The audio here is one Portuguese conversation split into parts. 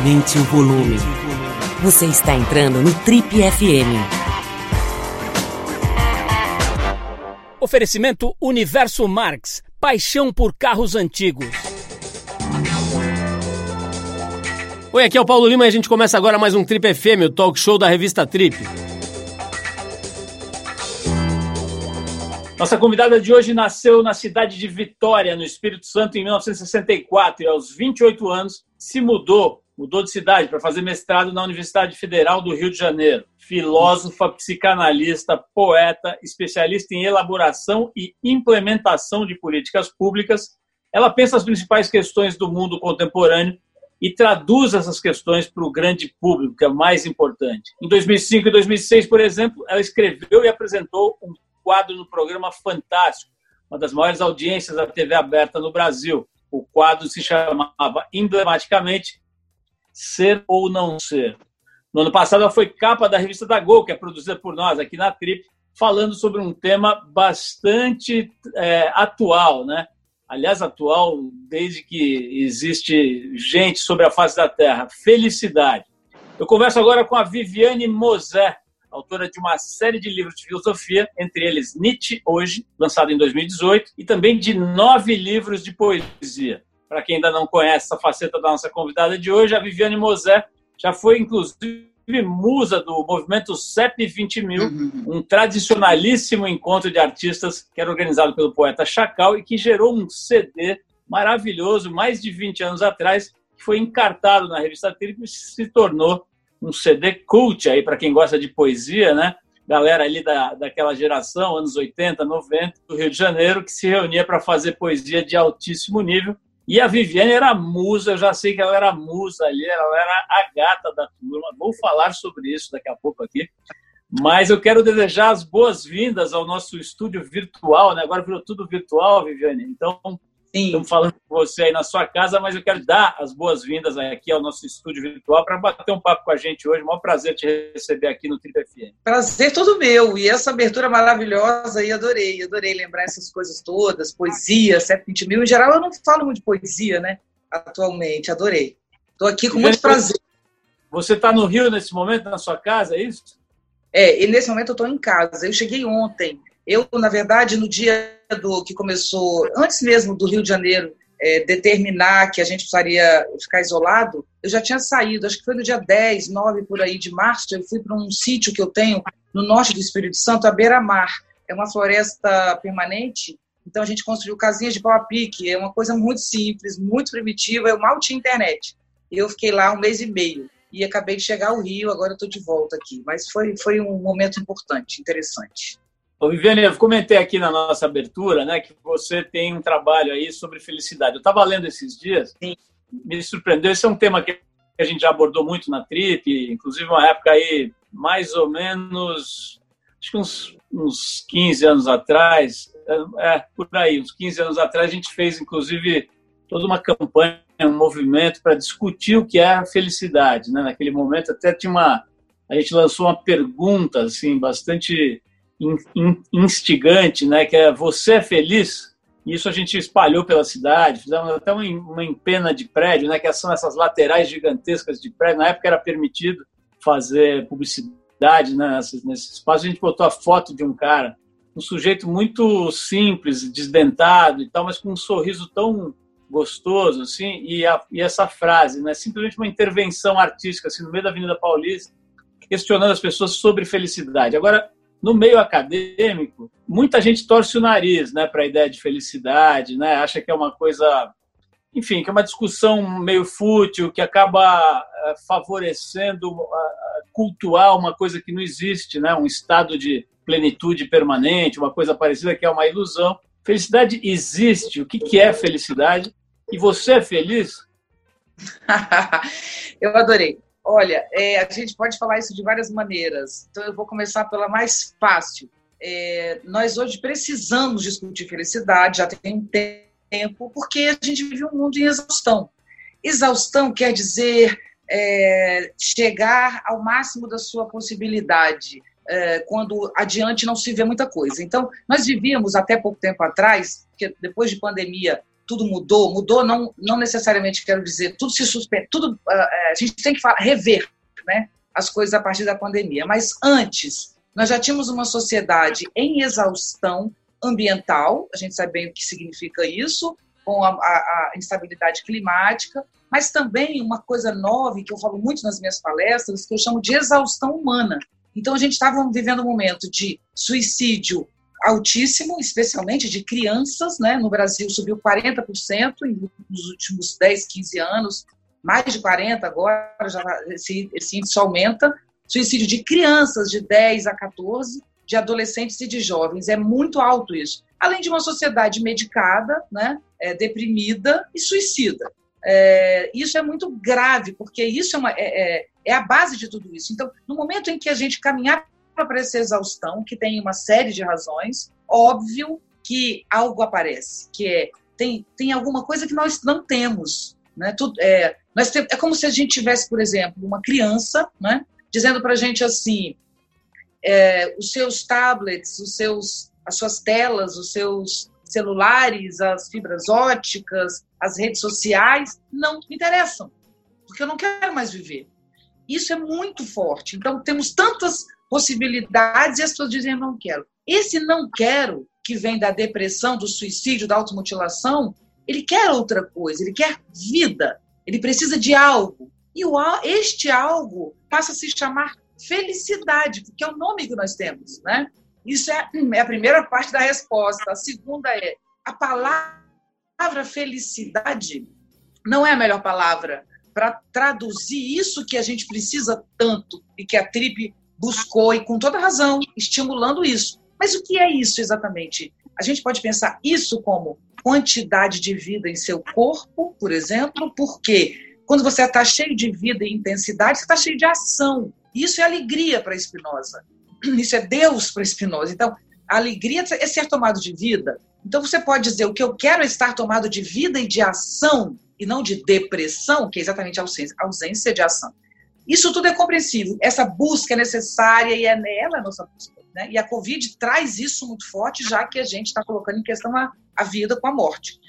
Aumente o volume. Você está entrando no Trip FM. Oferecimento Universo Marx. Paixão por carros antigos. Oi, aqui é o Paulo Lima e a gente começa agora mais um Trip FM, o talk show da revista Trip. Nossa convidada de hoje nasceu na cidade de Vitória, no Espírito Santo, em 1964 e aos 28 anos se mudou, mudou de cidade para fazer mestrado na Universidade Federal do Rio de Janeiro. Filósofa, psicanalista, poeta, especialista em elaboração e implementação de políticas públicas, ela pensa as principais questões do mundo contemporâneo e traduz essas questões para o grande público, que é o mais importante. Em 2005 e 2006, por exemplo, ela escreveu e apresentou um quadro no programa Fantástico, uma das maiores audiências da TV aberta no Brasil. O quadro se chamava emblematicamente Ser ou Não Ser. No ano passado, ela foi capa da revista da Gol, que é produzida por nós aqui na Trip, falando sobre um tema bastante é, atual, né? Aliás, atual desde que existe gente sobre a face da Terra. Felicidade. Eu converso agora com a Viviane Mosé, autora de uma série de livros de filosofia, entre eles Nietzsche Hoje, lançado em 2018, e também de nove livros de poesia. Para quem ainda não conhece essa faceta da nossa convidada de hoje, a Viviane Mosé já foi, inclusive, musa do movimento CEP 20 mil, uhum. um tradicionalíssimo encontro de artistas que era organizado pelo poeta Chacal e que gerou um CD maravilhoso, mais de 20 anos atrás, que foi encartado na revista Trip e se tornou um CD cult aí para quem gosta de poesia, né? Galera ali da, daquela geração, anos 80, 90, do Rio de Janeiro, que se reunia para fazer poesia de altíssimo nível. E a Viviane era musa, eu já sei que ela era musa ali, ela era a gata da turma. Vou falar sobre isso daqui a pouco aqui. Mas eu quero desejar as boas-vindas ao nosso estúdio virtual, né? Agora virou tudo virtual, Viviane. Então, Sim. Estamos falando com você aí na sua casa, mas eu quero dar as boas-vindas aqui ao nosso estúdio virtual para bater um papo com a gente hoje. Um prazer te receber aqui no Trip FM. Prazer todo meu. E essa abertura maravilhosa aí, adorei. Adorei lembrar essas coisas todas, poesia, 720 mil. Em geral, eu não falo muito de poesia, né? Atualmente, adorei. Estou aqui com muito prazer. Você está no Rio nesse momento, na sua casa, é isso? É, e nesse momento eu estou em casa. Eu cheguei ontem. Eu, na verdade, no dia do que começou, antes mesmo do Rio de Janeiro é, determinar que a gente precisaria ficar isolado, eu já tinha saído, acho que foi no dia 10, 9 por aí de março, eu fui para um sítio que eu tenho no norte do Espírito Santo, a beira-mar. É uma floresta permanente, então a gente construiu casinhas de pau a pique, é uma coisa muito simples, muito primitiva, eu mal tinha internet. Eu fiquei lá um mês e meio e acabei de chegar ao Rio, agora estou de volta aqui. Mas foi, foi um momento importante, interessante. Ô, Viviane, eu comentei aqui na nossa abertura né, que você tem um trabalho aí sobre felicidade. Eu estava lendo esses dias, Sim. me surpreendeu. Esse é um tema que a gente já abordou muito na Trip, inclusive uma época aí, mais ou menos, acho que uns, uns 15 anos atrás, é, é, por aí, uns 15 anos atrás, a gente fez, inclusive, toda uma campanha, um movimento para discutir o que é a felicidade. Né? Naquele momento, até tinha uma. A gente lançou uma pergunta, assim, bastante instigante, né, que é você é feliz? Isso a gente espalhou pela cidade, fizemos até uma empena de prédio, né, que são essas laterais gigantescas de prédio. Na época era permitido fazer publicidade né, nesse, nesse espaço. A gente botou a foto de um cara, um sujeito muito simples, desdentado e tal, mas com um sorriso tão gostoso, assim, e, a, e essa frase, né, simplesmente uma intervenção artística, assim, no meio da Avenida Paulista, questionando as pessoas sobre felicidade. Agora, no meio acadêmico, muita gente torce o nariz né, para a ideia de felicidade, né, acha que é uma coisa, enfim, que é uma discussão meio fútil, que acaba eh, favorecendo cultuar uma coisa que não existe, né, um estado de plenitude permanente, uma coisa parecida que é uma ilusão. Felicidade existe. O que é felicidade? E você é feliz? Eu adorei. Olha, é, a gente pode falar isso de várias maneiras. Então, eu vou começar pela mais fácil. É, nós hoje precisamos discutir felicidade, já tem um tempo, porque a gente vive um mundo em exaustão. Exaustão quer dizer é, chegar ao máximo da sua possibilidade, é, quando adiante não se vê muita coisa. Então, nós vivíamos até pouco tempo atrás, que depois de pandemia tudo mudou, mudou não, não necessariamente quero dizer, tudo se suspende, tudo, uh, a gente tem que falar, rever né, as coisas a partir da pandemia. Mas antes, nós já tínhamos uma sociedade em exaustão ambiental, a gente sabe bem o que significa isso, com a, a, a instabilidade climática, mas também uma coisa nova, que eu falo muito nas minhas palestras, que eu chamo de exaustão humana. Então, a gente estava vivendo um momento de suicídio altíssimo, especialmente de crianças, né? No Brasil subiu 40% nos últimos 10, 15 anos, mais de 40 agora, já esse, esse índice aumenta. Suicídio de crianças de 10 a 14, de adolescentes e de jovens, é muito alto isso. Além de uma sociedade medicada, né? É, deprimida e suicida. É, isso é muito grave, porque isso é, uma, é, é, é a base de tudo isso. Então, no momento em que a gente caminhar para essa exaustão, que tem uma série de razões, óbvio que algo aparece, que é tem, tem alguma coisa que nós não temos. Né? Tudo, é, nós tem, é como se a gente tivesse, por exemplo, uma criança né, dizendo para a gente assim: é, os seus tablets, os seus, as suas telas, os seus celulares, as fibras óticas, as redes sociais não me interessam, porque eu não quero mais viver. Isso é muito forte. Então, temos tantas possibilidades e as pessoas dizem não quero. Esse não quero, que vem da depressão, do suicídio, da automutilação, ele quer outra coisa, ele quer vida, ele precisa de algo. E o, este algo passa a se chamar felicidade, porque é o nome que nós temos, né? Isso é, é a primeira parte da resposta. A segunda é a palavra felicidade não é a melhor palavra para traduzir isso que a gente precisa tanto e que a TRIP buscou, e com toda razão, estimulando isso. Mas o que é isso exatamente? A gente pode pensar isso como quantidade de vida em seu corpo, por exemplo, porque quando você está cheio de vida e intensidade, você está cheio de ação. Isso é alegria para Spinoza. Isso é Deus para Spinoza. Então, a alegria é ser tomado de vida. Então, você pode dizer: o que eu quero é estar tomado de vida e de ação, e não de depressão, que é exatamente a ausência, a ausência de ação. Isso tudo é compreensível. Essa busca é necessária e é nela a nossa busca. Né? E a Covid traz isso muito forte, já que a gente está colocando em questão a, a vida com a morte.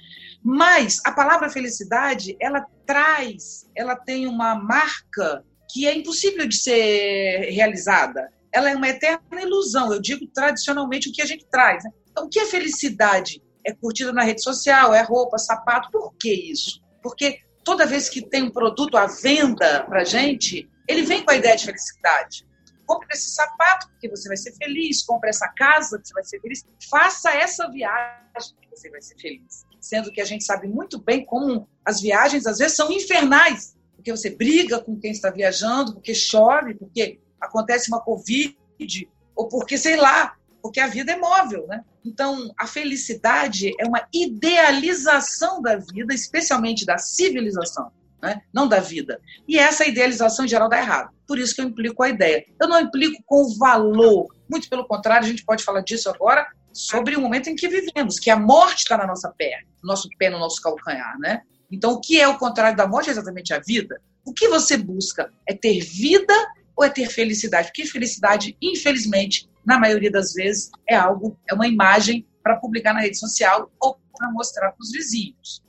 Mas a palavra felicidade, ela traz, ela tem uma marca que é impossível de ser realizada. Ela é uma eterna ilusão. Eu digo tradicionalmente o que a gente traz. Né? Então, o que é felicidade? É curtida na rede social, é roupa, sapato. Por que isso? Porque toda vez que tem um produto à venda para gente, ele vem com a ideia de felicidade. Compre esse sapato, porque você vai ser feliz. Compre essa casa, que você vai ser feliz. Faça essa viagem, que você vai ser feliz. Sendo que a gente sabe muito bem como as viagens, às vezes, são infernais. Porque você briga com quem está viajando, porque chove, porque acontece uma Covid, ou porque, sei lá, porque a vida é móvel, né? Então, a felicidade é uma idealização da vida, especialmente da civilização né? não da vida. E essa idealização em geral dá errado. Por isso que eu implico a ideia. Eu não implico com o valor. Muito pelo contrário, a gente pode falar disso agora sobre o momento em que vivemos, que a morte está na nossa perna, no nosso pé, no nosso calcanhar, né? Então, o que é o contrário da morte é exatamente a vida. O que você busca é ter vida ou é ter felicidade? Porque felicidade, infelizmente, na maioria das vezes, é algo, é uma imagem para publicar na rede social ou para mostrar para os vizinhos.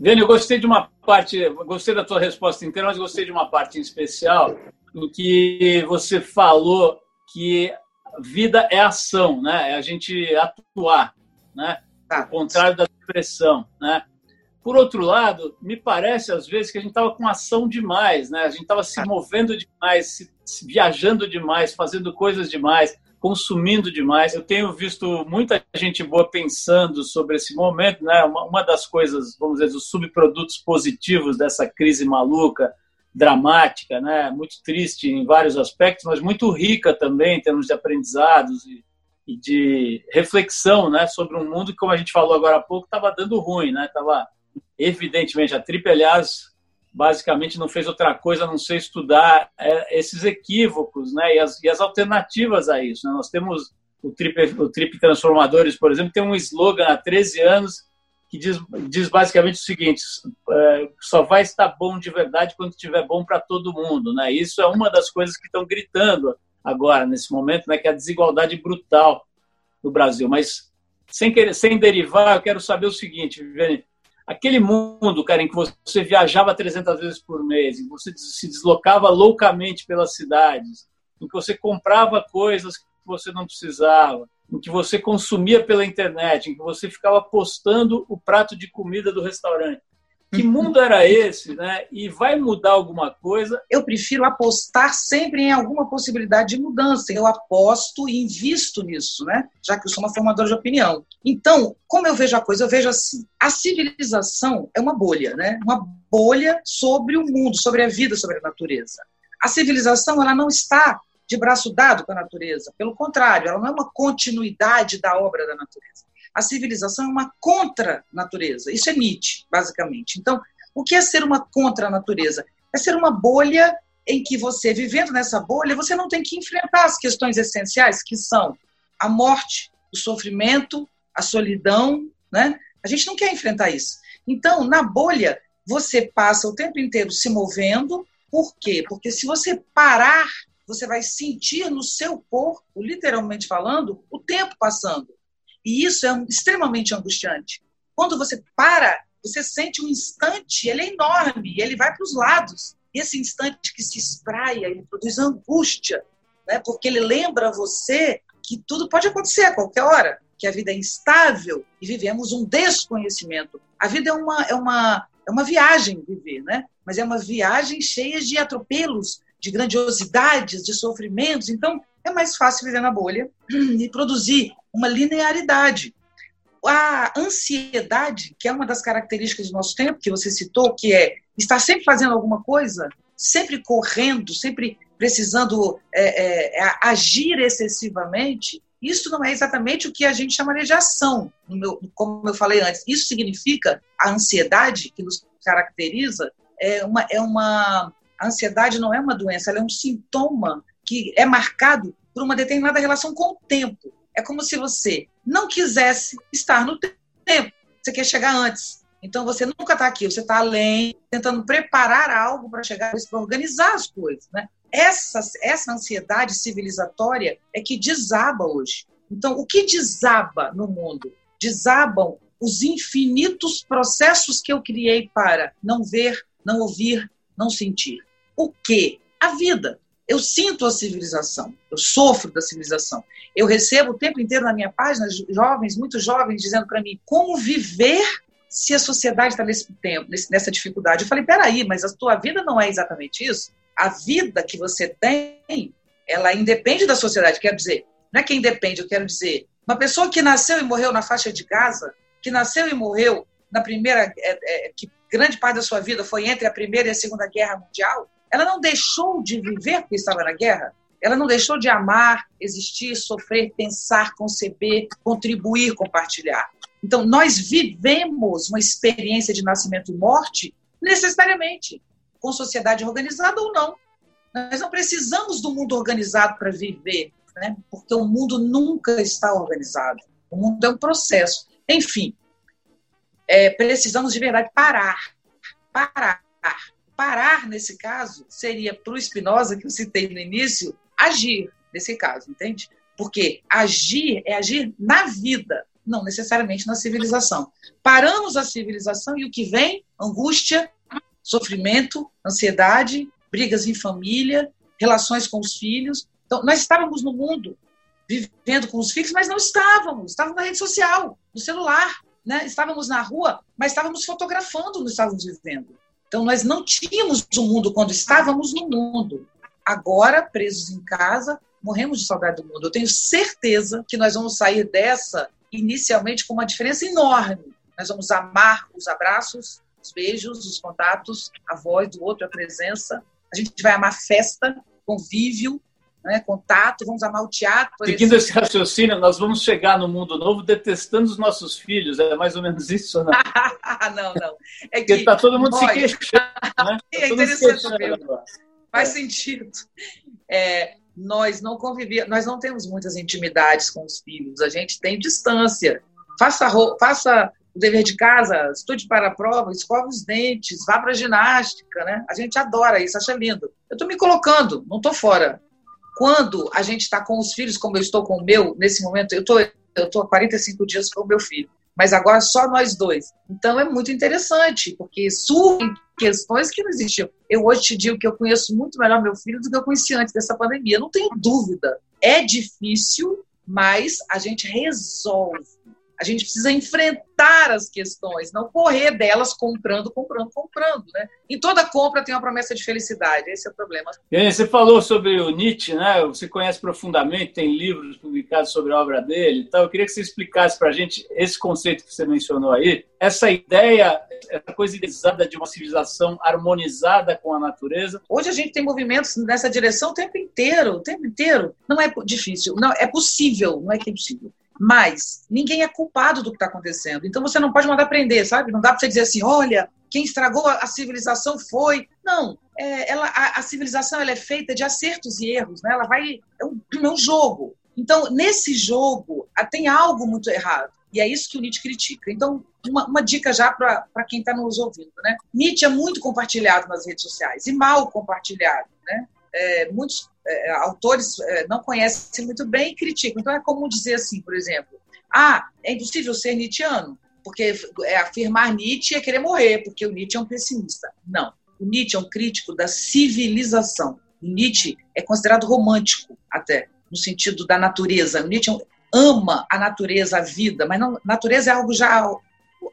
Dani, eu gostei de uma parte, gostei da tua resposta inteira, mas gostei de uma parte em especial, no que você falou que vida é ação, né? É a gente atuar, né? Ao contrário da depressão, né? Por outro lado, me parece às vezes que a gente estava com ação demais, né? A gente estava se movendo demais, se, se viajando demais, fazendo coisas demais consumindo demais. Eu tenho visto muita gente boa pensando sobre esse momento, né? Uma, uma das coisas, vamos dizer, os subprodutos positivos dessa crise maluca, dramática, né? Muito triste em vários aspectos, mas muito rica também em termos de aprendizados e, e de reflexão, né? Sobre um mundo que, como a gente falou agora há pouco, estava dando ruim, né? Tava evidentemente a Trip, aliás, basicamente não fez outra coisa a não ser estudar é, esses equívocos né, e, as, e as alternativas a isso. Né? Nós temos o Trip, o Trip Transformadores, por exemplo, tem um slogan há 13 anos que diz, diz basicamente o seguinte: é, só vai estar bom de verdade quando estiver bom para todo mundo. Né? Isso é uma das coisas que estão gritando agora, nesse momento, né, que é a desigualdade brutal no Brasil. Mas, sem, querer, sem derivar, eu quero saber o seguinte, Viviane, Aquele mundo, cara, em que você viajava 300 vezes por mês, em que você se deslocava loucamente pelas cidades, em que você comprava coisas que você não precisava, em que você consumia pela internet, em que você ficava postando o prato de comida do restaurante. Que mundo era esse, né? E vai mudar alguma coisa? Eu prefiro apostar sempre em alguma possibilidade de mudança. Eu aposto e invisto nisso, né? Já que eu sou uma formadora de opinião. Então, como eu vejo a coisa, eu vejo assim: a civilização é uma bolha, né? Uma bolha sobre o mundo, sobre a vida, sobre a natureza. A civilização, ela não está de braço dado com a natureza. Pelo contrário, ela não é uma continuidade da obra da natureza a civilização é uma contra-natureza. Isso é Nietzsche, basicamente. Então, o que é ser uma contra-natureza? É ser uma bolha em que você, vivendo nessa bolha, você não tem que enfrentar as questões essenciais, que são a morte, o sofrimento, a solidão, né? A gente não quer enfrentar isso. Então, na bolha, você passa o tempo inteiro se movendo. Por quê? Porque se você parar, você vai sentir no seu corpo, literalmente falando, o tempo passando. E isso é extremamente angustiante. Quando você para, você sente um instante, ele é enorme, ele vai para os lados. Esse instante que se espraia, ele produz angústia, né? porque ele lembra você que tudo pode acontecer a qualquer hora, que a vida é instável e vivemos um desconhecimento. A vida é uma, é uma, é uma viagem viver, né? mas é uma viagem cheia de atropelos, de grandiosidades, de sofrimentos. Então, é mais fácil viver na bolha e produzir uma linearidade. A ansiedade, que é uma das características do nosso tempo, que você citou, que é estar sempre fazendo alguma coisa, sempre correndo, sempre precisando é, é, agir excessivamente, isso não é exatamente o que a gente chamaria de ação, meu, como eu falei antes. Isso significa a ansiedade que nos caracteriza é uma, é uma a ansiedade não é uma doença, ela é um sintoma que é marcado por uma determinada relação com o tempo. É como se você não quisesse estar no tempo. Você quer chegar antes. Então você nunca está aqui, você está além, tentando preparar algo para chegar, para organizar as coisas. Né? Essa, essa ansiedade civilizatória é que desaba hoje. Então, o que desaba no mundo? Desabam os infinitos processos que eu criei para não ver, não ouvir, não sentir. O que? A vida. Eu sinto a civilização, eu sofro da civilização. Eu recebo o tempo inteiro na minha página jovens, muito jovens, dizendo para mim como viver se a sociedade está nesse tempo, nessa dificuldade. Eu falei, peraí, mas a tua vida não é exatamente isso? A vida que você tem, ela independe da sociedade. Quer dizer, não é que independe, eu quero dizer, uma pessoa que nasceu e morreu na faixa de Gaza, que nasceu e morreu na primeira, é, é, que grande parte da sua vida foi entre a primeira e a segunda guerra mundial, ela não deixou de viver porque estava na guerra. Ela não deixou de amar, existir, sofrer, pensar, conceber, contribuir, compartilhar. Então, nós vivemos uma experiência de nascimento e morte necessariamente, com sociedade organizada ou não. Nós não precisamos do mundo organizado para viver, né? porque o mundo nunca está organizado. O mundo é um processo. Enfim, é, precisamos de verdade parar. Parar parar, nesse caso, seria para o Spinoza, que eu citei no início, agir, nesse caso, entende? Porque agir é agir na vida, não necessariamente na civilização. Paramos a civilização e o que vem? Angústia, sofrimento, ansiedade, brigas em família, relações com os filhos. Então, nós estávamos no mundo vivendo com os filhos, mas não estávamos. Estávamos na rede social, no celular. Né? Estávamos na rua, mas estávamos fotografando, não estávamos vivendo. Então, nós não tínhamos o mundo quando estávamos no mundo. Agora, presos em casa, morremos de saudade do mundo. Eu tenho certeza que nós vamos sair dessa inicialmente com uma diferença enorme. Nós vamos amar os abraços, os beijos, os contatos, a voz do outro, a presença. A gente vai amar festa, convívio, né, contato, vamos amar o teatro. Seguindo esse raciocínio, nós vamos chegar no mundo novo detestando os nossos filhos, é mais ou menos isso, não? não, não. É que está todo mundo se queixando. Né? É tá interessante Faz é. sentido. É, nós não convivíamos, nós não temos muitas intimidades com os filhos, a gente tem distância. Faça, faça o dever de casa, estude para a prova, escova os dentes, vá para a ginástica, né? A gente adora isso, acha lindo. Eu estou me colocando, não estou fora quando a gente está com os filhos, como eu estou com o meu, nesse momento, eu tô, estou tô há 45 dias com o meu filho. mas agora só nós dois. Então é muito interessante, porque surgem questões que não existiam. Eu hoje te digo que eu conheço muito melhor meu filho do que eu conheci antes dessa pandemia, não tenho dúvida. É difícil, mas a gente resolve. A gente precisa enfrentar as questões, não correr delas comprando, comprando, comprando. Né? Em toda compra tem uma promessa de felicidade, esse é o problema. Você falou sobre o Nietzsche, né? você conhece profundamente, tem livros publicados sobre a obra dele. Então, eu queria que você explicasse para a gente esse conceito que você mencionou aí, essa ideia, essa coisa idealizada de uma civilização harmonizada com a natureza. Hoje a gente tem movimentos nessa direção o tempo inteiro, o tempo inteiro. Não é difícil, não é possível, não é que é impossível. Mas ninguém é culpado do que está acontecendo. Então você não pode mandar prender, sabe? Não dá para você dizer assim, olha, quem estragou a, civilização foi. Não, é, ela, a, a, civilização ela é feita de acertos e erros, né? Ela vai é um, é um jogo. Então nesse jogo tem algo muito errado. E é isso que o Nietzsche critica. Então, uma, uma dica já para quem está nos ouvindo. Né? Nietzsche é muito compartilhado nas redes sociais e mal compartilhado. Né? É, muitos é, autores é, não conhecem muito bem e criticam. Então é comum dizer assim, por exemplo, ah, é impossível ser nietzscheano, porque é, afirmar Nietzsche é querer morrer, porque o Nietzsche é um pessimista. Não. O Nietzsche é um crítico da civilização. Nietzsche é considerado romântico, até, no sentido da natureza. Nietzsche ama a natureza, a vida, mas não, natureza é algo já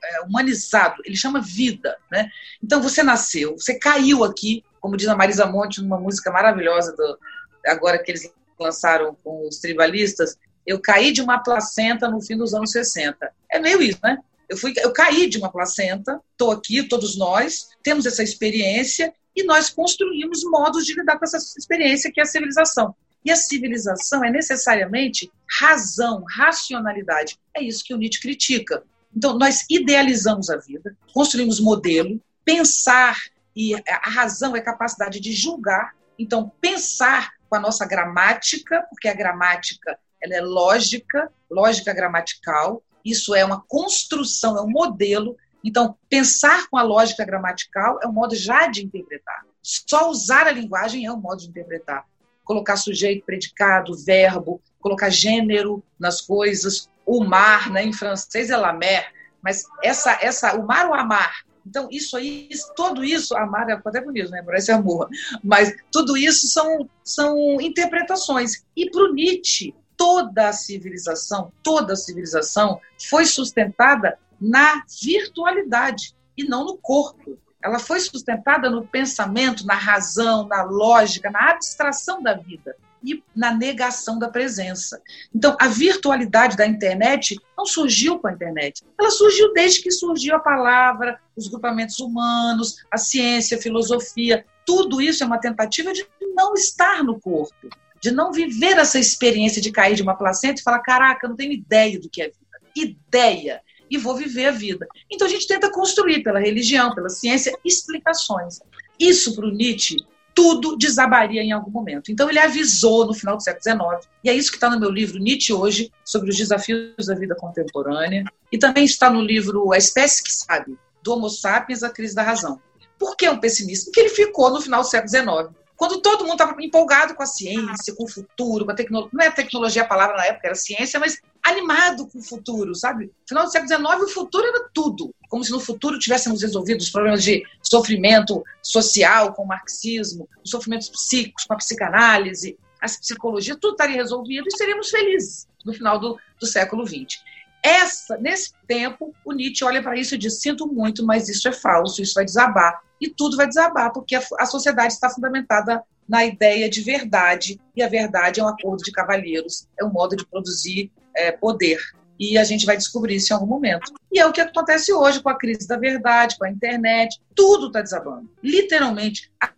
é, humanizado, ele chama vida. Né? Então você nasceu, você caiu aqui, como diz a Marisa Monte numa música maravilhosa do, agora que eles lançaram com os tribalistas, eu caí de uma placenta no fim dos anos 60. É meio isso, né? Eu, fui, eu caí de uma placenta, estou aqui, todos nós, temos essa experiência e nós construímos modos de lidar com essa experiência que é a civilização. E a civilização é necessariamente razão, racionalidade. É isso que o Nietzsche critica. Então, nós idealizamos a vida, construímos modelo, pensar, e a razão é capacidade de julgar. Então, pensar com a nossa gramática, porque a gramática ela é lógica, lógica gramatical, isso é uma construção, é um modelo. Então, pensar com a lógica gramatical é um modo já de interpretar. Só usar a linguagem é um modo de interpretar. Colocar sujeito, predicado, verbo, colocar gênero nas coisas. O mar, né, em francês é la mer, mas essa, essa, o mar ou amar então, isso aí, tudo isso, amar é bonito, né? Parece amor. Mas tudo isso são, são interpretações. E para o Nietzsche, toda a civilização, toda a civilização foi sustentada na virtualidade e não no corpo. Ela foi sustentada no pensamento, na razão, na lógica, na abstração da vida e na negação da presença. Então, a virtualidade da internet não surgiu com a internet. Ela surgiu desde que surgiu a palavra, os grupamentos humanos, a ciência, a filosofia. Tudo isso é uma tentativa de não estar no corpo, de não viver essa experiência de cair de uma placenta e falar: caraca, eu não tenho ideia do que é vida. Ideia e vou viver a vida. Então a gente tenta construir pela religião, pela ciência, explicações. Isso para o Nietzsche tudo desabaria em algum momento. Então ele avisou no final do século XIX, e é isso que está no meu livro Nietzsche hoje, sobre os desafios da vida contemporânea, e também está no livro A Espécie que Sabe, do Homo sapiens à crise da razão. Por que um pessimista? Porque ele ficou no final do século XIX, quando todo mundo estava empolgado com a ciência, com o futuro, com a tecnologia, não é tecnologia a palavra na época, era ciência, mas animado com o futuro, sabe? Final do século XIX, o futuro era tudo. Como se no futuro tivéssemos resolvido os problemas de sofrimento social com o marxismo, os sofrimentos psíquicos com a psicanálise, a psicologia, tudo estaria resolvido e seríamos felizes no final do, do século XX. Essa, nesse tempo, o Nietzsche olha para isso e diz: sinto muito, mas isso é falso, isso vai desabar. E tudo vai desabar, porque a, a sociedade está fundamentada na ideia de verdade, e a verdade é um acordo de cavalheiros, é um modo de produzir é, poder. E a gente vai descobrir isso em algum momento. E é o que acontece hoje com a crise da verdade, com a internet. Tudo está desabando. Literalmente, a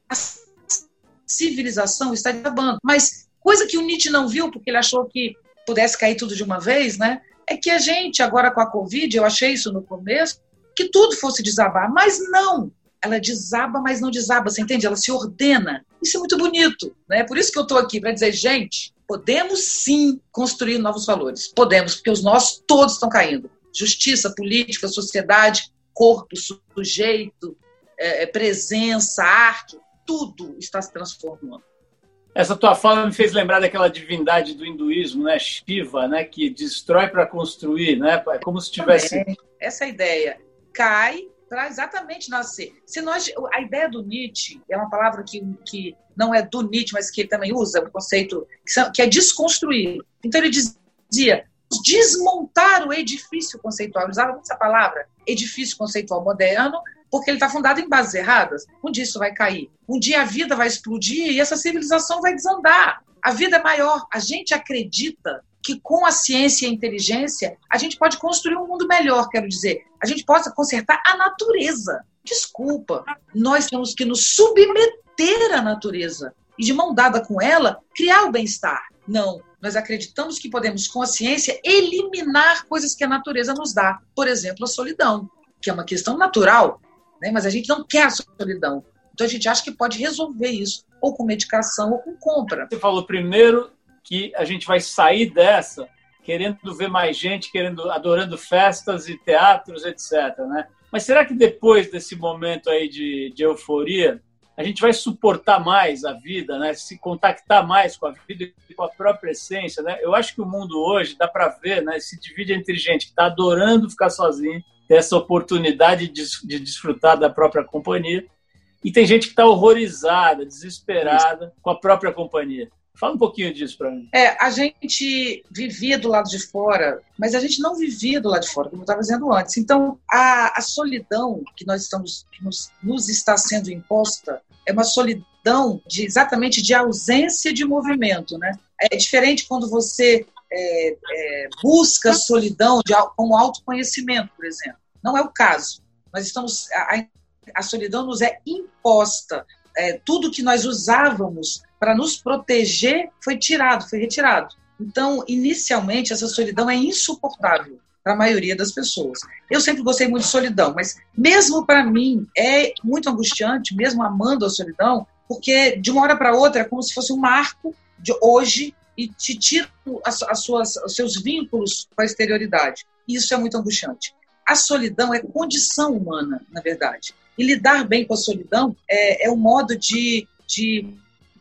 civilização está desabando. Mas coisa que o Nietzsche não viu, porque ele achou que pudesse cair tudo de uma vez, né? é que a gente, agora com a Covid, eu achei isso no começo, que tudo fosse desabar, mas não. Ela desaba, mas não desaba, você entende? Ela se ordena. Isso é muito bonito, né? Por isso que eu estou aqui para dizer, gente, podemos sim construir novos valores. Podemos, porque os nossos todos estão caindo. Justiça, política, sociedade, corpo, sujeito, é, é presença, arte, tudo está se transformando. Essa tua fala me fez lembrar daquela divindade do hinduísmo, né, Shiva, né, que destrói para construir, né? É como se tivesse essa é ideia cai para exatamente nascer. Se nós, a ideia do Nietzsche é uma palavra que, que não é do Nietzsche, mas que ele também usa um conceito que, que é desconstruir. Então ele dizia desmontar o edifício conceitual. Ele usava muito essa palavra, edifício conceitual moderno, porque ele está fundado em bases erradas. Um dia isso vai cair. Um dia a vida vai explodir e essa civilização vai desandar. A vida é maior. A gente acredita que com a ciência e a inteligência a gente pode construir um mundo melhor, quero dizer. A gente possa consertar a natureza. Desculpa, nós temos que nos submeter à natureza e, de mão dada com ela, criar o bem-estar. Não, nós acreditamos que podemos, com a ciência, eliminar coisas que a natureza nos dá. Por exemplo, a solidão, que é uma questão natural, né? mas a gente não quer a solidão. Então a gente acha que pode resolver isso, ou com medicação ou com compra. Você falou primeiro que a gente vai sair dessa querendo ver mais gente, querendo, adorando festas e teatros, etc. Né? Mas será que depois desse momento aí de, de euforia, a gente vai suportar mais a vida, né? Se contactar mais com a vida e com a própria essência, né? Eu acho que o mundo hoje dá para ver, né? Se divide entre gente que está adorando ficar sozinho, ter essa oportunidade de, de desfrutar da própria companhia, e tem gente que está horrorizada, desesperada com a própria companhia. Fala um pouquinho disso para mim. É, a gente vivia do lado de fora, mas a gente não vivia do lado de fora, como eu estava dizendo antes. Então, a, a solidão que nós estamos, que nos, nos está sendo imposta, é uma solidão de exatamente de ausência de movimento, né? É diferente quando você é, é, busca solidão de, com autoconhecimento, por exemplo. Não é o caso. Nós estamos a, a solidão nos é imposta. É, tudo que nós usávamos para nos proteger foi tirado, foi retirado. Então, inicialmente, essa solidão é insuportável para a maioria das pessoas. Eu sempre gostei muito de solidão, mas mesmo para mim é muito angustiante, mesmo amando a solidão, porque de uma hora para outra é como se fosse um marco de hoje e te tira as, as suas, os seus vínculos com a exterioridade. Isso é muito angustiante. A solidão é condição humana, na verdade. E lidar bem com a solidão é, é um modo de, de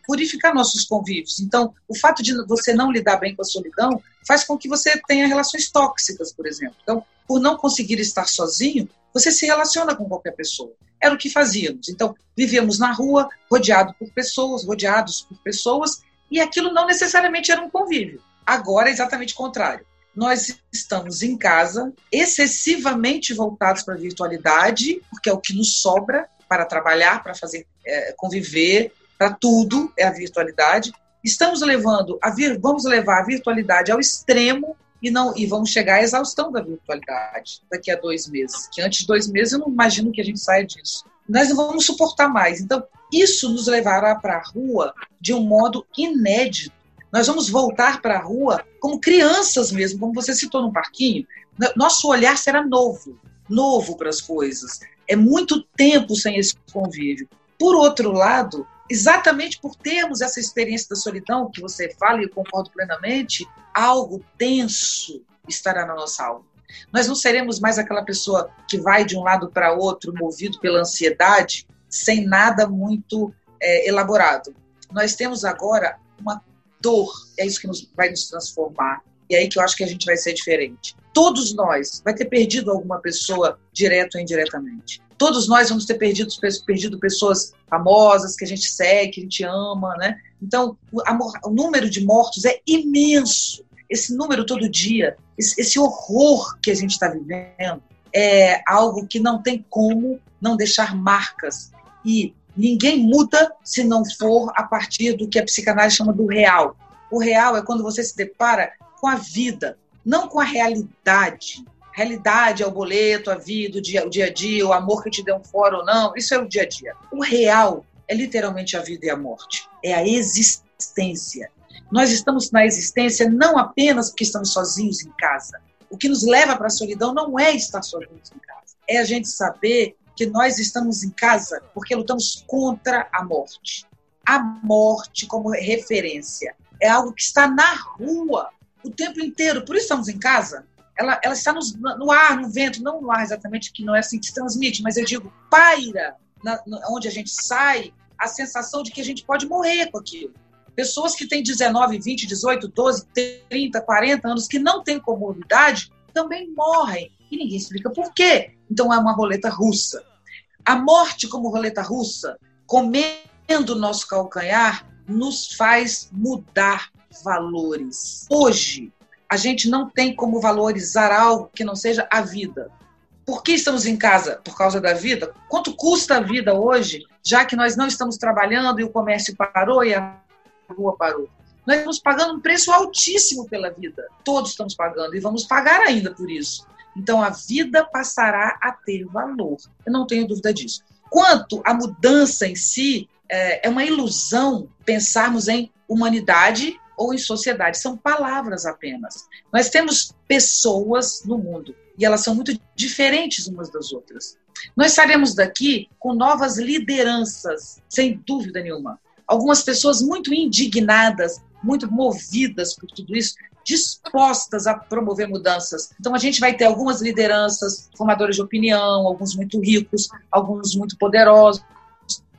purificar nossos convívios. Então, o fato de você não lidar bem com a solidão faz com que você tenha relações tóxicas, por exemplo. Então, por não conseguir estar sozinho, você se relaciona com qualquer pessoa. Era o que fazíamos. Então, vivíamos na rua, rodeado por pessoas, rodeados por pessoas, e aquilo não necessariamente era um convívio. Agora é exatamente o contrário. Nós estamos em casa, excessivamente voltados para a virtualidade, porque é o que nos sobra para trabalhar, para fazer é, conviver, para tudo é a virtualidade. Estamos levando a vir, vamos levar a virtualidade ao extremo e não e vamos chegar à exaustão da virtualidade daqui a dois meses. Que antes de dois meses eu não imagino que a gente saia disso. Nós não vamos suportar mais. Então isso nos levará para a rua de um modo inédito. Nós vamos voltar para a rua como crianças mesmo, como você citou no parquinho. Nosso olhar será novo, novo para as coisas. É muito tempo sem esse convívio. Por outro lado, exatamente por termos essa experiência da solidão que você fala e eu concordo plenamente, algo tenso estará na nossa alma. Nós não seremos mais aquela pessoa que vai de um lado para outro movido pela ansiedade, sem nada muito é, elaborado. Nós temos agora uma dor, é isso que nos, vai nos transformar. E é aí que eu acho que a gente vai ser diferente. Todos nós vai ter perdido alguma pessoa direto ou indiretamente todos nós vamos ter perdido, perdido pessoas famosas que a gente segue, que a gente ama, né? Então, o, a, o número de mortos é imenso. Esse número todo dia, esse, esse horror que a gente está vivendo, é algo que não tem como não deixar marcas. E ninguém muda se não for a partir do que a psicanálise chama do real. O real é quando você se depara com a vida, não com a realidade realidade é o boleto, a vida, o dia, o dia a dia, o amor que te deu um fora ou não, isso é o dia a dia. O real é literalmente a vida e a morte, é a existência. Nós estamos na existência não apenas porque estamos sozinhos em casa. O que nos leva para a solidão não é estar sozinhos em casa, é a gente saber que nós estamos em casa porque lutamos contra a morte. A morte como referência é algo que está na rua o tempo inteiro. Por isso estamos em casa ela, ela está no, ar, no vento, não no ar exatamente, que não é assim que se transmite, mas eu digo, paira, na, onde a gente sai, a sensação de que a gente pode morrer com aquilo. Pessoas que têm 19, 20, 18, 12, 30, 40 anos, que não têm comorbidade, também morrem. E ninguém explica por quê. Então é uma roleta russa. A morte como roleta russa, comendo o nosso calcanhar, nos faz mudar valores. Hoje, a gente não tem como valorizar algo que não seja a vida. Por que estamos em casa? Por causa da vida? Quanto custa a vida hoje, já que nós não estamos trabalhando e o comércio parou e a rua parou? Nós estamos pagando um preço altíssimo pela vida. Todos estamos pagando e vamos pagar ainda por isso. Então a vida passará a ter valor. Eu não tenho dúvida disso. Quanto à mudança em si, é, é uma ilusão pensarmos em humanidade ou em sociedade. São palavras apenas. Nós temos pessoas no mundo e elas são muito diferentes umas das outras. Nós sairemos daqui com novas lideranças, sem dúvida nenhuma. Algumas pessoas muito indignadas, muito movidas por tudo isso, dispostas a promover mudanças. Então a gente vai ter algumas lideranças, formadores de opinião, alguns muito ricos, alguns muito poderosos,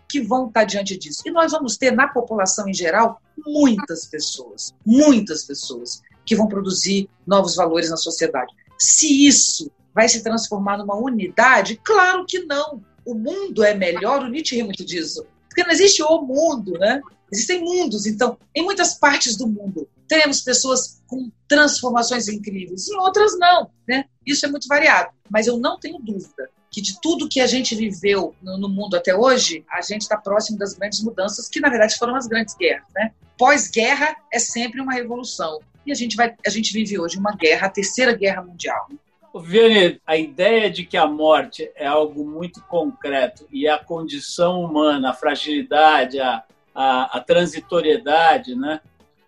que vão estar diante disso. E nós vamos ter na população em geral muitas pessoas, muitas pessoas que vão produzir novos valores na sociedade. Se isso vai se transformar numa unidade, claro que não. O mundo é melhor, o Nietzsche ri muito disso. Porque não existe o mundo, né? Existem mundos. Então, em muitas partes do mundo, teremos pessoas com transformações incríveis, em outras não, né? Isso é muito variado. Mas eu não tenho dúvida que de tudo que a gente viveu no, mundo até hoje, a gente está próximo das grandes mudanças, que na verdade foram as grandes guerras, né? Pós-guerra é sempre uma revolução. E a gente, vai, a gente vive hoje uma guerra, a terceira guerra mundial. Vianney, a ideia de que a morte é algo muito concreto e a condição humana, a fragilidade, a, a, a transitoriedade, né?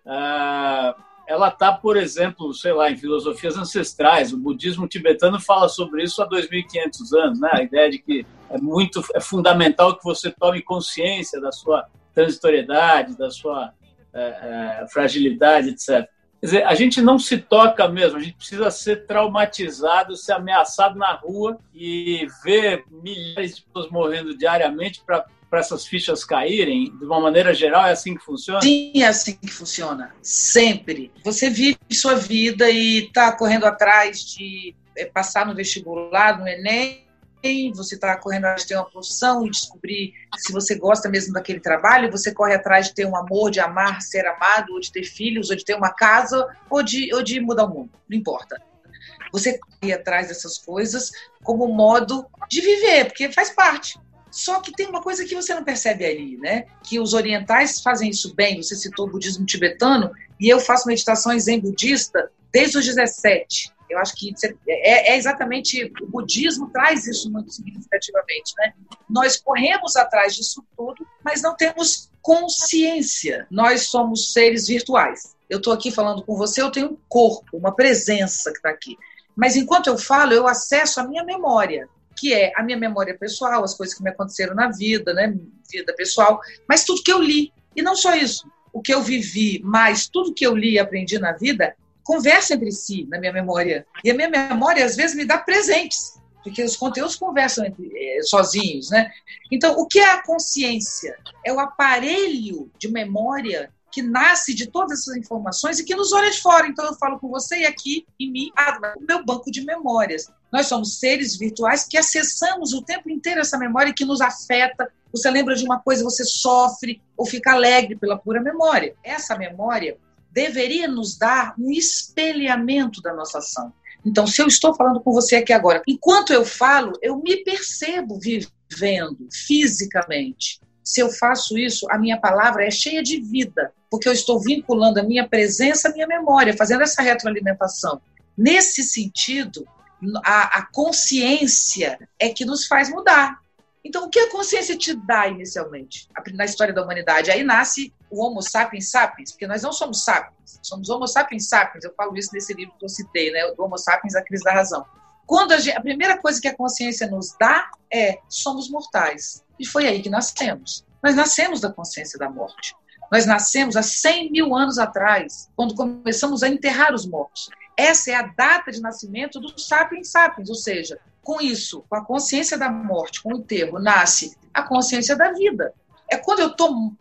Ah, ela está, por exemplo, sei lá, em filosofias ancestrais. O budismo tibetano fala sobre isso há 2.500 anos, né? A ideia de que é muito é fundamental que você tome consciência da sua transitoriedade, da sua é, é, fragilidade, etc. Quer dizer, a gente não se toca mesmo, a gente precisa ser traumatizado, ser ameaçado na rua e ver milhares de pessoas morrendo diariamente para para essas fichas caírem? De uma maneira geral, é assim que funciona? Sim, é assim que funciona. Sempre. Você vive sua vida e está correndo atrás de é, passar no vestibular, no Enem, você está correndo atrás de ter uma profissão e descobrir se você gosta mesmo daquele trabalho, você corre atrás de ter um amor, de amar, ser amado, ou de ter filhos, ou de ter uma casa, ou de, ou de mudar o mundo, não importa. Você corre atrás dessas coisas como modo de viver, porque faz parte. Só que tem uma coisa que você não percebe ali, né? Que os orientais fazem isso bem. Você citou o budismo tibetano e eu faço meditações em budista desde os 17. Eu acho que é, é, exatamente o budismo traz isso muito significativamente, né? Nós corremos atrás disso tudo, mas não temos consciência. Nós somos seres virtuais. Eu estou aqui falando com você, eu tenho um corpo, uma presença que está aqui. Mas enquanto eu falo, eu acesso a minha memória que é a minha memória pessoal, as coisas que me aconteceram na vida, né, vida pessoal, mas tudo que eu li. E não só isso, o que eu vivi, mas tudo que eu li e aprendi na vida, conversa entre si na minha memória. E a minha memória, às vezes, me dá presentes, porque os conteúdos conversam entre, é, sozinhos, né? Então, o que é a consciência? É o aparelho de memória que nasce de todas essas informações e que nos olha de fora. Então eu falo com você e aqui em mim, ah, o meu banco de memórias. Nós somos seres virtuais que acessamos o tempo inteiro essa memória que nos afeta. Você lembra de uma coisa, você sofre ou fica alegre pela pura memória. Essa memória deveria nos dar um espelhamento da nossa ação. Então, se eu estou falando com você aqui agora, enquanto eu falo, eu me percebo vivendo fisicamente se eu faço isso, a minha palavra é cheia de vida, porque eu estou vinculando a minha presença à minha memória, fazendo essa retroalimentação. Nesse sentido, a, a consciência é que nos faz mudar. Então, o que a consciência te dá inicialmente? Na história da humanidade, aí nasce o Homo sapiens sapiens, porque nós não somos sapiens, somos Homo sapiens sapiens. Eu falo isso nesse livro que eu citei, né? O Homo sapiens, a crise da razão. Quando a, gente, a primeira coisa que a consciência nos dá é somos mortais. E foi aí que nascemos. Nós nascemos da consciência da morte. Nós nascemos há 100 mil anos atrás, quando começamos a enterrar os mortos. Essa é a data de nascimento do Sapiens Sapiens, ou seja, com isso, com a consciência da morte, com o enterro, nasce a consciência da vida. É quando eu estou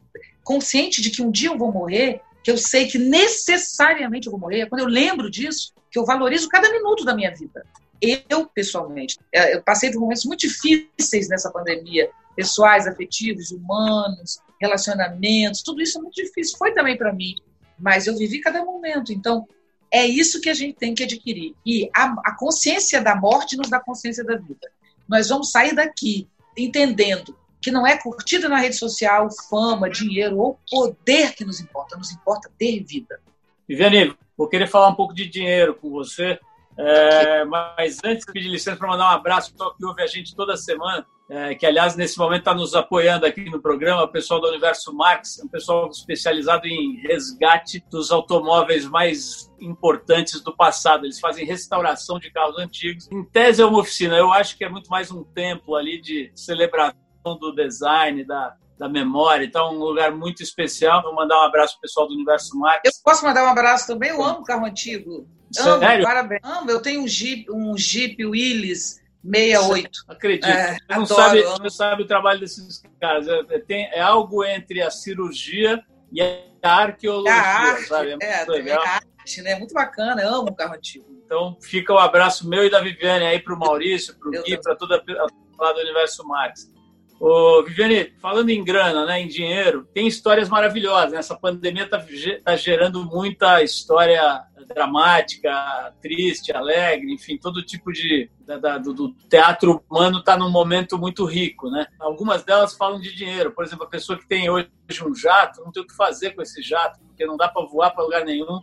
consciente de que um dia eu vou morrer, que eu sei que necessariamente eu vou morrer, quando eu lembro disso, que eu valorizo cada minuto da minha vida. Eu, pessoalmente, é, eu passei por momentos muito difíceis nessa pandemia, pessoais, afetivos, humanos, relacionamentos, tudo isso é muito difícil. Foi também para mim, mas eu vivi cada momento. Então, é isso que a gente tem que adquirir. E a, a consciência da morte nos dá consciência da vida. Nós vamos sair daqui entendendo que não é curtida na rede social, fama, dinheiro ou poder que nos importa, nos importa ter vida. Viviane, vou querer falar um pouco de dinheiro com você, é, mas antes de pedir licença para mandar um abraço para que ouve a gente toda semana, é, que aliás nesse momento está nos apoiando aqui no programa, o pessoal do Universo Marx, um pessoal especializado em resgate dos automóveis mais importantes do passado. Eles fazem restauração de carros antigos. Em tese é uma oficina, eu acho que é muito mais um templo ali de celebração do design, da, da memória. Então, um lugar muito especial. Vou mandar um abraço pro pessoal do Universo Max. Eu posso mandar um abraço também? Eu amo carro antigo. Amo, Sério? parabéns. Amo, eu tenho um Jeep, um Jeep Willys 68. Acredito. É, você, não sabe, você não sabe o trabalho desses caras. É, é, tem, é algo entre a cirurgia e a arqueologia, a arte, sabe? É, muito legal. A arte, né? Muito bacana, eu amo carro antigo. Então fica o um abraço meu e da Viviane aí para o Maurício, para o Gui, para toda a lá do Universo Max. Ô, Viviane, falando em grana, né, em dinheiro, tem histórias maravilhosas. Né? Essa pandemia está tá gerando muita história dramática, triste, alegre, enfim, todo tipo de da, da, do, do, teatro humano está num momento muito rico, né? Algumas delas falam de dinheiro, por exemplo, a pessoa que tem hoje um jato não tem o que fazer com esse jato, porque não dá para voar para lugar nenhum.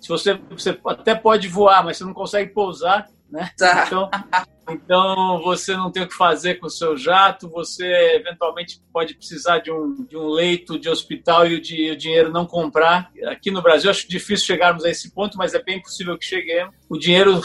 Se você, você até pode voar, mas você não consegue pousar, né? Tá. Então, então você não tem o que fazer com o seu jato, você eventualmente pode precisar de um, de um leito de hospital e o, de, o dinheiro não comprar. Aqui no Brasil acho difícil chegarmos a esse ponto, mas é bem possível que cheguemos. O dinheiro,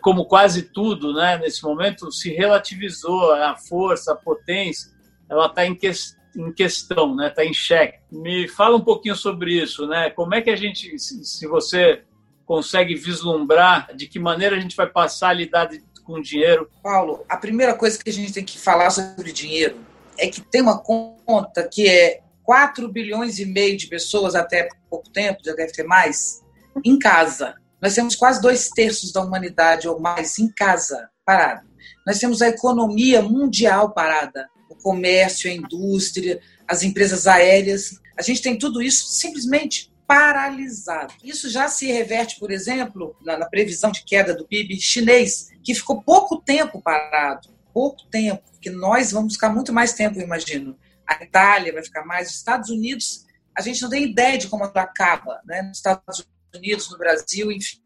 como quase tudo, né, nesse momento, se relativizou, a força, a potência, ela está em questão em questão, né? Está em xeque. Me fala um pouquinho sobre isso, né? Como é que a gente, se você consegue vislumbrar de que maneira a gente vai passar a lidar com dinheiro? Paulo, a primeira coisa que a gente tem que falar sobre dinheiro é que tem uma conta que é 4 bilhões e meio de pessoas até pouco tempo, já deve ter mais, em casa. Nós temos quase dois terços da humanidade ou mais em casa, parado. Nós temos a economia mundial parada, o comércio, a indústria, as empresas aéreas. A gente tem tudo isso simplesmente paralisado. Isso já se reverte, por exemplo, na, na previsão de queda do PIB chinês, que ficou pouco tempo parado. Pouco tempo, porque nós vamos ficar muito mais tempo, eu imagino. A Itália vai ficar mais, os Estados Unidos, a gente não tem ideia de como acaba, né? Nos Estados Unidos, no Brasil, enfim.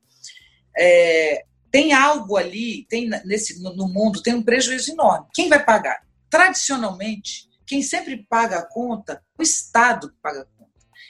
É, tem algo ali, tem nesse no, mundo, tem um prejuízo enorme. Quem vai pagar? Tradicionalmente, quem sempre paga a conta, o Estado paga a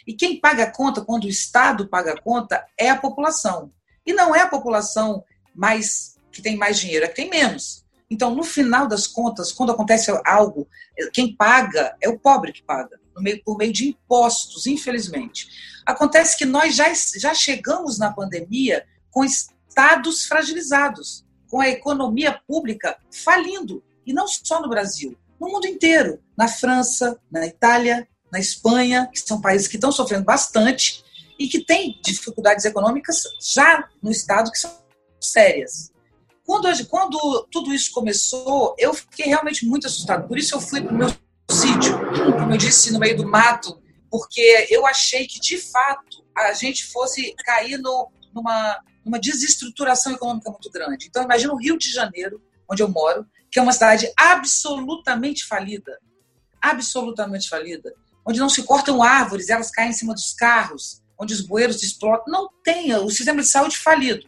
e quem paga a conta, quando o Estado paga a conta, é a população. E não é a população mais que tem mais dinheiro, é que tem menos. Então, no final das contas, quando acontece algo, quem paga é o pobre que paga, meio, por meio de impostos, infelizmente. Acontece que nós já, já chegamos na pandemia com estados fragilizados, com a economia pública falindo, e não só no Brasil, no mundo inteiro, na França, na Itália, na Espanha, que são países que estão sofrendo bastante e que têm dificuldades econômicas já no Estado que são sérias. Quando, quando tudo isso começou, eu fiquei realmente muito assustado. Por isso eu fui para o meu sítio, como eu disse, no meio do mato, porque eu achei que, de fato, a gente fosse cair no, numa, numa desestruturação econômica muito grande. Então, imagina o Rio de Janeiro, onde eu moro, que é uma cidade absolutamente falida. Absolutamente falida onde não se cortam árvores, elas caem em cima dos carros, onde os bueiros explodem. Não tem o sistema de saúde falido.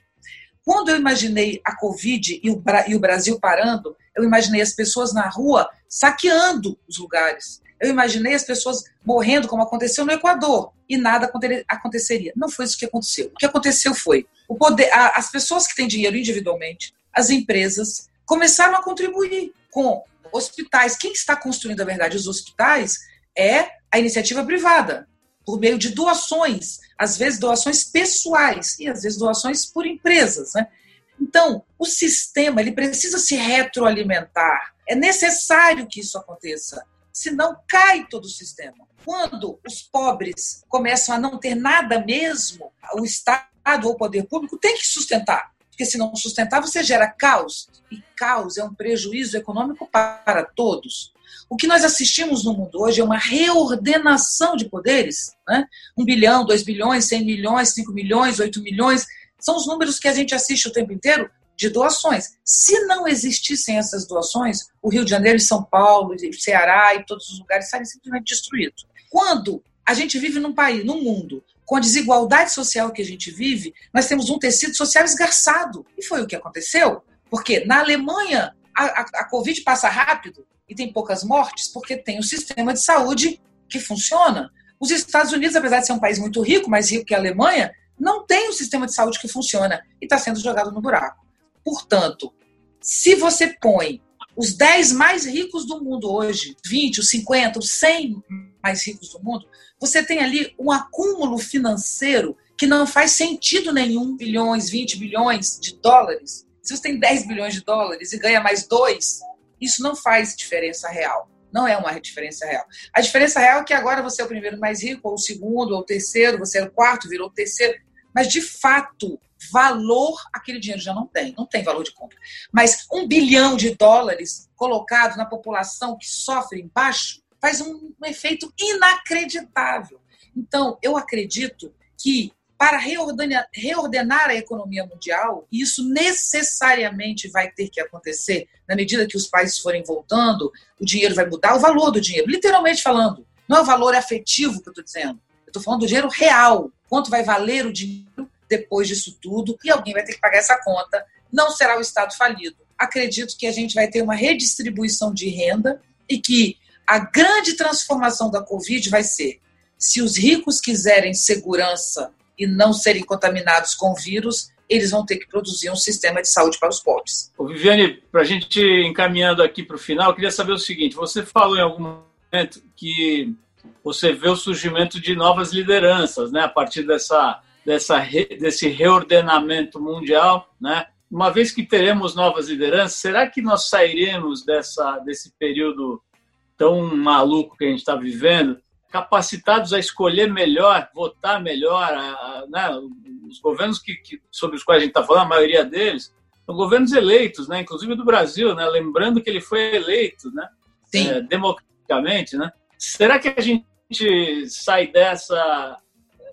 Quando eu imaginei a Covid e o, e o Brasil parando, eu imaginei as pessoas na rua saqueando os lugares. Eu imaginei as pessoas morrendo, como aconteceu no Equador, e nada aconteceria. Não foi isso que aconteceu. O que aconteceu foi o poder, as pessoas que têm dinheiro individualmente, as empresas, começaram a contribuir com hospitais. Quem está construindo, a verdade, os hospitais é a iniciativa privada, por meio de doações, às vezes doações pessoais e às vezes doações por empresas. Né? Então, o sistema ele precisa se retroalimentar. É necessário que isso aconteça, senão cai todo o sistema. Quando os pobres começam a não ter nada mesmo, o Estado ou o poder público tem que sustentar. Porque se não sustentar, você gera caos. E caos é um prejuízo econômico para todos. O que nós assistimos no mundo hoje é uma reordenação de poderes. Né? Um bilhão, dois bilhões, cem milhões, cinco milhões, oito milhões. São os números que a gente assiste o tempo inteiro de doações. Se não existissem essas doações, o Rio de Janeiro, São Paulo, Ceará e todos os lugares estariam simplesmente destruídos. Quando a gente vive num país, num mundo, com a desigualdade social que a gente vive, nós temos um tecido social esgarçado. E foi o que aconteceu. Porque na Alemanha a, a, a Covid passa rápido e tem poucas mortes porque tem um sistema de saúde que funciona. Os Estados Unidos, apesar de ser um país muito rico, mais rico que a Alemanha, não tem um sistema de saúde que funciona e está sendo jogado no buraco. Portanto, se você põe os 10 mais ricos do mundo hoje, 20, os 50, os 100 mais ricos do mundo, você tem ali um acúmulo financeiro que não faz sentido nenhum, bilhões, 20 bilhões de dólares. Se você tem 10 bilhões de dólares e ganha mais dois, isso não faz diferença real. Não é uma diferença real. A diferença real é que agora você é o primeiro mais rico, ou o segundo, ou o terceiro, você é o quarto, virou o terceiro. Mas, de fato, valor aquele dinheiro já não tem, não tem valor de compra. Mas um bilhão de dólares colocado na população que sofre embaixo faz um, um efeito inacreditável. Então, eu acredito que para reordenar, reordenar, a economia mundial, e isso necessariamente vai ter que acontecer na medida que os países forem voltando, o dinheiro vai mudar, o valor do dinheiro, literalmente falando. Não é o valor afetivo que eu estou dizendo. Eu estou falando do dinheiro real. Quanto vai valer o dinheiro depois disso tudo? E alguém vai ter que pagar essa conta. Não será o Estado falido. Acredito que a gente vai ter uma redistribuição de renda e que a grande transformação da Covid vai ser se os ricos quiserem segurança e não serem contaminados com vírus, eles vão ter que produzir um sistema de saúde para os pobres. Ô Viviane, para a gente encaminhando aqui para o final, eu queria saber o seguinte: você falou em algum momento que você vê o surgimento de novas lideranças, né, a partir dessa, dessa desse reordenamento mundial, né? Uma vez que teremos novas lideranças, será que nós sairemos dessa, desse período tão maluco que a gente está vivendo capacitados a escolher melhor, votar melhor. A, a, né? Os governos que, que, sobre os quais a gente está falando, a maioria deles, são governos eleitos, né? inclusive do Brasil, né? lembrando que ele foi eleito né? É, democraticamente. Né? Será que a gente sai dessa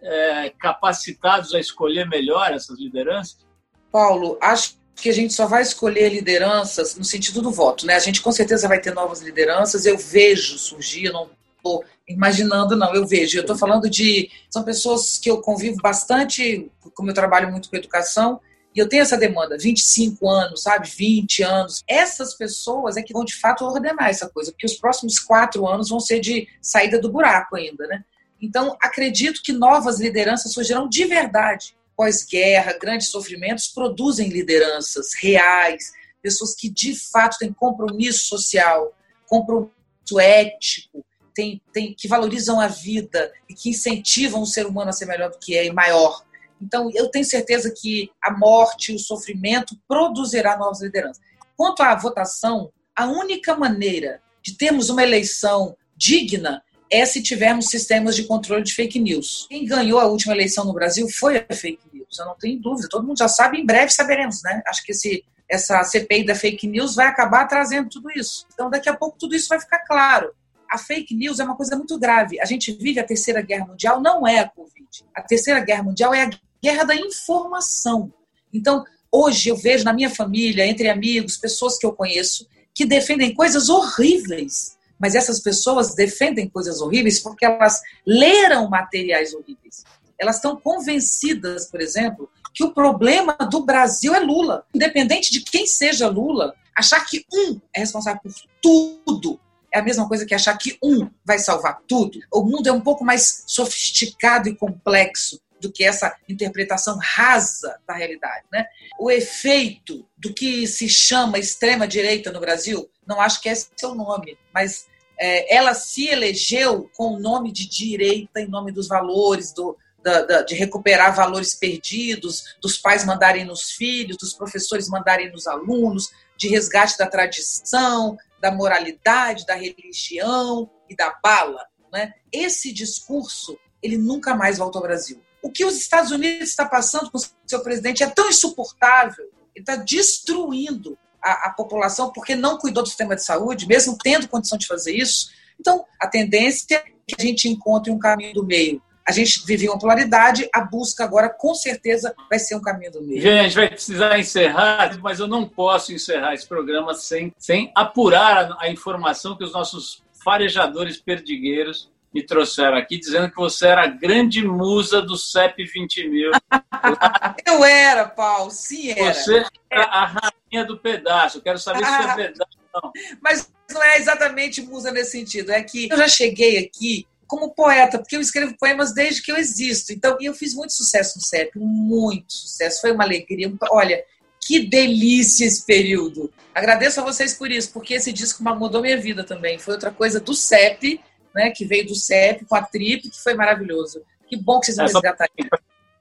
é, capacitados a escolher melhor essas lideranças? Paulo, acho que a gente só vai escolher lideranças no sentido do voto, né? A gente com certeza vai ter novas lideranças. Eu vejo surgir, não estou imaginando, não, eu vejo. Eu estou falando de. São pessoas que eu convivo bastante, como eu trabalho muito com educação, e eu tenho essa demanda, 25 anos, sabe? 20 anos. Essas pessoas é que vão de fato ordenar essa coisa, porque os próximos quatro anos vão ser de saída do buraco ainda, né? Então, acredito que novas lideranças surgirão de verdade. Pós-guerra, grandes sofrimentos produzem lideranças reais, pessoas que de fato têm compromisso social, compromisso ético, tem, tem, que valorizam a vida e que incentivam o ser humano a ser melhor do que é e maior. Então, eu tenho certeza que a morte, o sofrimento produzirá novas lideranças. Quanto à votação, a única maneira de termos uma eleição digna é se tivermos sistemas de controle de fake news. Quem ganhou a última eleição no Brasil foi a fake news, eu não tenho dúvida. Todo mundo já sabe, em breve saberemos, né? Acho que esse, essa CPI da fake news vai acabar trazendo tudo isso. Então, daqui a pouco, tudo isso vai ficar claro a fake news é uma coisa muito grave. A gente vive a Terceira Guerra Mundial, não é a Covid. A Terceira Guerra Mundial é a guerra da informação. Então, hoje eu vejo na minha família, entre amigos, pessoas que eu conheço, que defendem coisas horríveis. Mas essas pessoas defendem coisas horríveis porque elas leram materiais horríveis. Elas estão convencidas, por exemplo, que o problema do Brasil é Lula. Independente de quem seja Lula, achar que um é responsável por tudo é a mesma coisa que achar que um vai salvar tudo. O mundo é um pouco mais sofisticado e complexo do que essa interpretação rasa da realidade. Né? O efeito do que se chama extrema-direita no Brasil, não acho que esse é o nome, mas é, ela se elegeu com o nome de direita em nome dos valores, do, da, da, de recuperar valores perdidos, dos pais mandarem nos filhos, dos professores mandarem nos alunos, de resgate da tradição, da moralidade, da religião e da bala. Né? Esse discurso, ele nunca mais volta ao Brasil. O que os Estados Unidos está passando com seu presidente é tão insuportável, ele está destruindo a, a, população porque não cuidou do sistema de saúde, mesmo tendo condição de fazer isso. Então, a tendência é que a gente encontre um caminho do meio. A gente vivia uma polaridade, a busca agora, com certeza, vai ser um caminho do meio. Gente, vai precisar encerrar, mas eu não posso encerrar esse programa sem, sem apurar a, a informação que os nossos farejadores perdigueiros me trouxeram aqui, dizendo que você era a grande musa do CEP 20 mil. eu era, Paulo, sim era. Você era a rainha do pedaço. Eu quero saber ah, se é verdade ou não. Mas não é exatamente musa nesse sentido. É que eu já cheguei aqui como poeta, porque eu escrevo poemas desde que eu existo. Então, eu fiz muito sucesso no CEP, muito sucesso. Foi uma alegria. Olha, que delícia esse período. Agradeço a vocês por isso, porque esse disco mudou minha vida também. Foi outra coisa do CEP, né, que veio do CEP com a Trip, que foi maravilhoso. Que bom que vocês vão resgatar.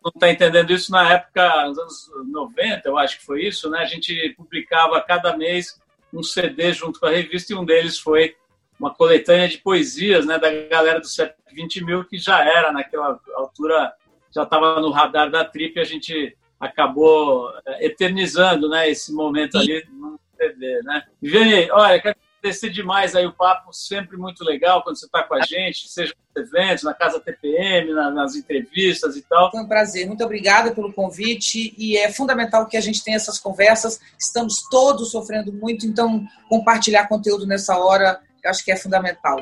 Não está entendendo isso na época, nos anos 90, eu acho que foi isso, né? A gente publicava cada mês um CD junto com a revista e um deles foi uma coletânea de poesias né, da galera do CEP 20 mil, que já era naquela altura, já estava no radar da Trip, e a gente acabou eh, eternizando né, esse momento ali no CD. Né? Viviane, olha, quero agradecer demais aí o papo, sempre muito legal quando você está com a gente, seja nos eventos, na Casa TPM, na, nas entrevistas e tal. Foi um prazer, muito obrigada pelo convite e é fundamental que a gente tenha essas conversas, estamos todos sofrendo muito, então compartilhar conteúdo nessa hora eu acho que é fundamental.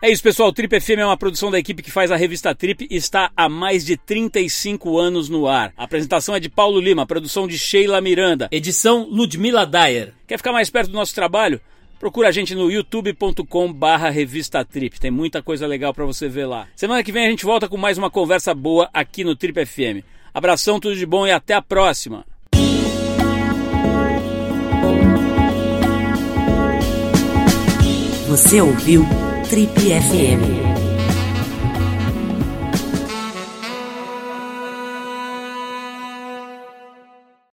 É isso, pessoal. Trip FM é uma produção da equipe que faz a revista Trip e está há mais de 35 anos no ar. A apresentação é de Paulo Lima, produção de Sheila Miranda, edição Ludmila Dyer. Quer ficar mais perto do nosso trabalho? Procura a gente no youtube.com barra revista Trip. Tem muita coisa legal para você ver lá. Semana que vem a gente volta com mais uma conversa boa aqui no Trip FM. Abração, tudo de bom e até a próxima. Você ouviu Trip FM.